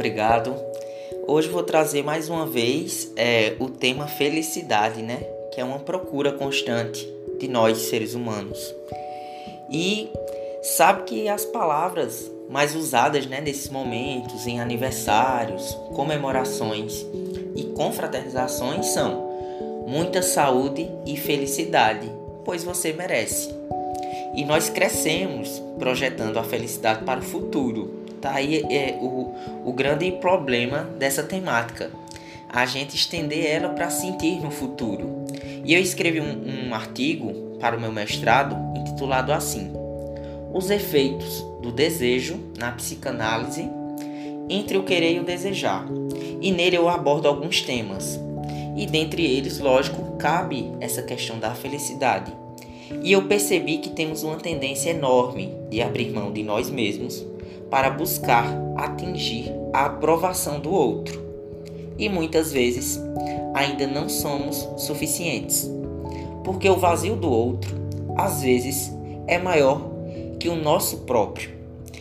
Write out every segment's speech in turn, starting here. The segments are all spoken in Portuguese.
obrigado. Hoje vou trazer mais uma vez é, o tema felicidade, né? Que é uma procura constante de nós seres humanos. E sabe que as palavras mais usadas né, nesses momentos, em aniversários, comemorações e confraternizações são muita saúde e felicidade, pois você merece. E nós crescemos projetando a felicidade para o futuro Tá aí é, o, o grande problema dessa temática. A gente estender ela para sentir no futuro. E eu escrevi um, um artigo para o meu mestrado intitulado assim: Os efeitos do desejo na psicanálise entre o querer e o desejar. E nele eu abordo alguns temas. E dentre eles, lógico, cabe essa questão da felicidade. E eu percebi que temos uma tendência enorme de abrir mão de nós mesmos para buscar atingir a aprovação do outro. E muitas vezes ainda não somos suficientes, porque o vazio do outro às vezes é maior que o nosso próprio.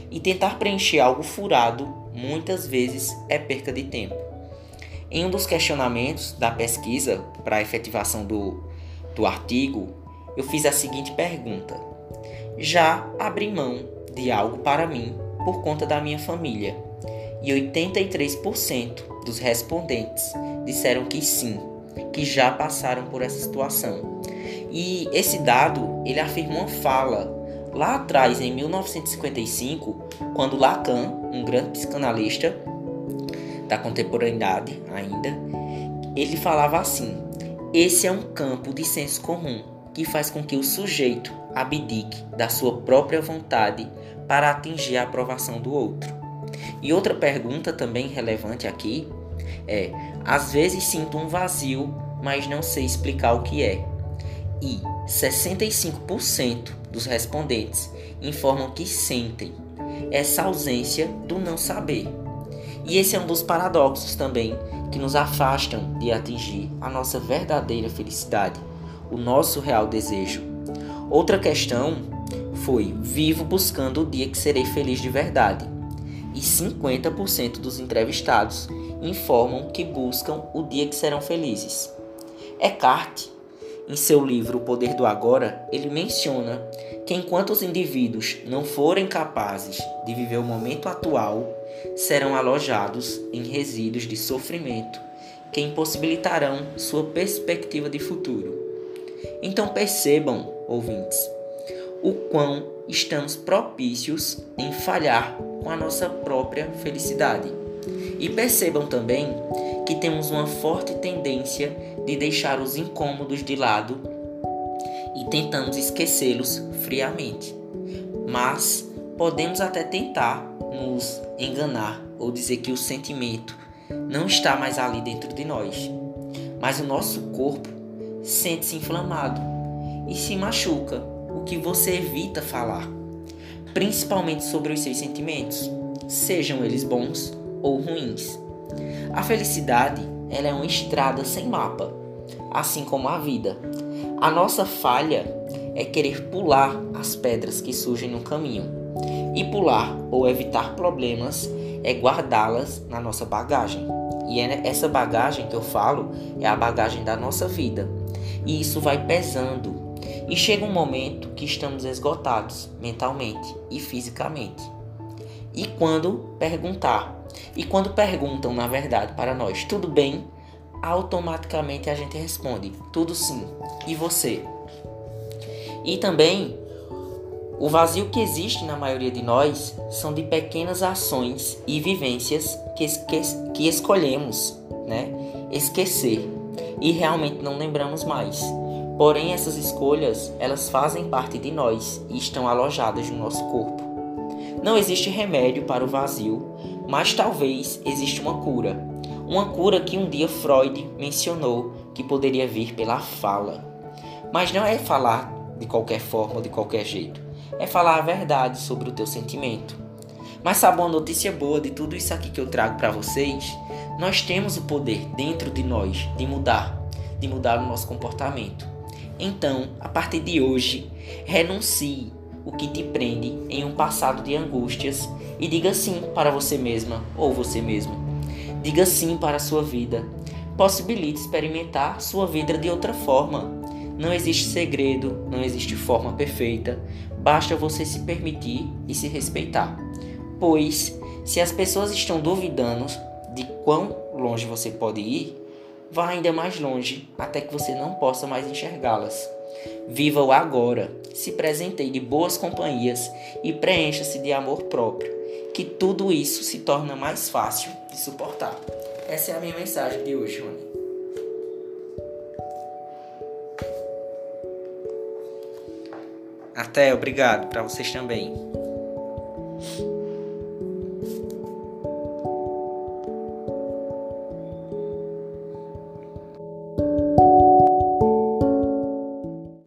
E tentar preencher algo furado muitas vezes é perca de tempo. Em um dos questionamentos da pesquisa para a efetivação do, do artigo, eu fiz a seguinte pergunta: Já abri mão de algo para mim por conta da minha família. E 83% dos respondentes disseram que sim, que já passaram por essa situação. E esse dado, ele afirma uma fala lá atrás em 1955, quando Lacan, um grande psicanalista da contemporaneidade ainda, ele falava assim: esse é um campo de senso comum que faz com que o sujeito abdique da sua própria vontade para atingir a aprovação do outro. E outra pergunta também relevante aqui é: às vezes sinto um vazio, mas não sei explicar o que é. E 65% dos respondentes informam que sentem essa ausência do não saber. E esse é um dos paradoxos também que nos afastam de atingir a nossa verdadeira felicidade, o nosso real desejo. Outra questão foi: Vivo buscando o dia que serei feliz de verdade. E 50% dos entrevistados informam que buscam o dia que serão felizes. Eckhart, em seu livro O Poder do Agora, ele menciona que enquanto os indivíduos não forem capazes de viver o momento atual, serão alojados em resíduos de sofrimento que impossibilitarão sua perspectiva de futuro. Então percebam, ouvintes, o quão estamos propícios em falhar com a nossa própria felicidade. E percebam também que temos uma forte tendência de deixar os incômodos de lado e tentamos esquecê-los friamente. Mas podemos até tentar nos enganar ou dizer que o sentimento não está mais ali dentro de nós. Mas o nosso corpo sente-se inflamado e se machuca o que você evita falar, principalmente sobre os seus sentimentos, sejam eles bons ou ruins. A felicidade ela é uma estrada sem mapa, assim como a vida. A nossa falha é querer pular as pedras que surgem no caminho. E pular ou evitar problemas é guardá-las na nossa bagagem. E é essa bagagem que eu falo é a bagagem da nossa vida. E isso vai pesando e chega um momento que estamos esgotados mentalmente e fisicamente. E quando perguntar, e quando perguntam na verdade para nós, tudo bem? Automaticamente a gente responde, tudo sim. E você? E também o vazio que existe na maioria de nós são de pequenas ações e vivências que, que, que escolhemos né, esquecer e realmente não lembramos mais. Porém, essas escolhas, elas fazem parte de nós e estão alojadas no nosso corpo. Não existe remédio para o vazio, mas talvez exista uma cura. Uma cura que um dia Freud mencionou que poderia vir pela fala. Mas não é falar de qualquer forma de qualquer jeito. É falar a verdade sobre o teu sentimento. Mas sabe uma notícia boa de tudo isso aqui que eu trago para vocês? Nós temos o poder dentro de nós de mudar, de mudar o nosso comportamento. Então, a partir de hoje, renuncie o que te prende em um passado de angústias e diga sim para você mesma ou você mesmo. Diga sim para a sua vida. Possibilite experimentar sua vida de outra forma. Não existe segredo, não existe forma perfeita. Basta você se permitir e se respeitar. Pois, se as pessoas estão duvidando de quão longe você pode ir, vá ainda mais longe até que você não possa mais enxergá-las. Viva o agora, se presenteie de boas companhias e preencha-se de amor próprio, que tudo isso se torna mais fácil de suportar. Essa é a minha mensagem de hoje, Rony. Até, obrigado para vocês também.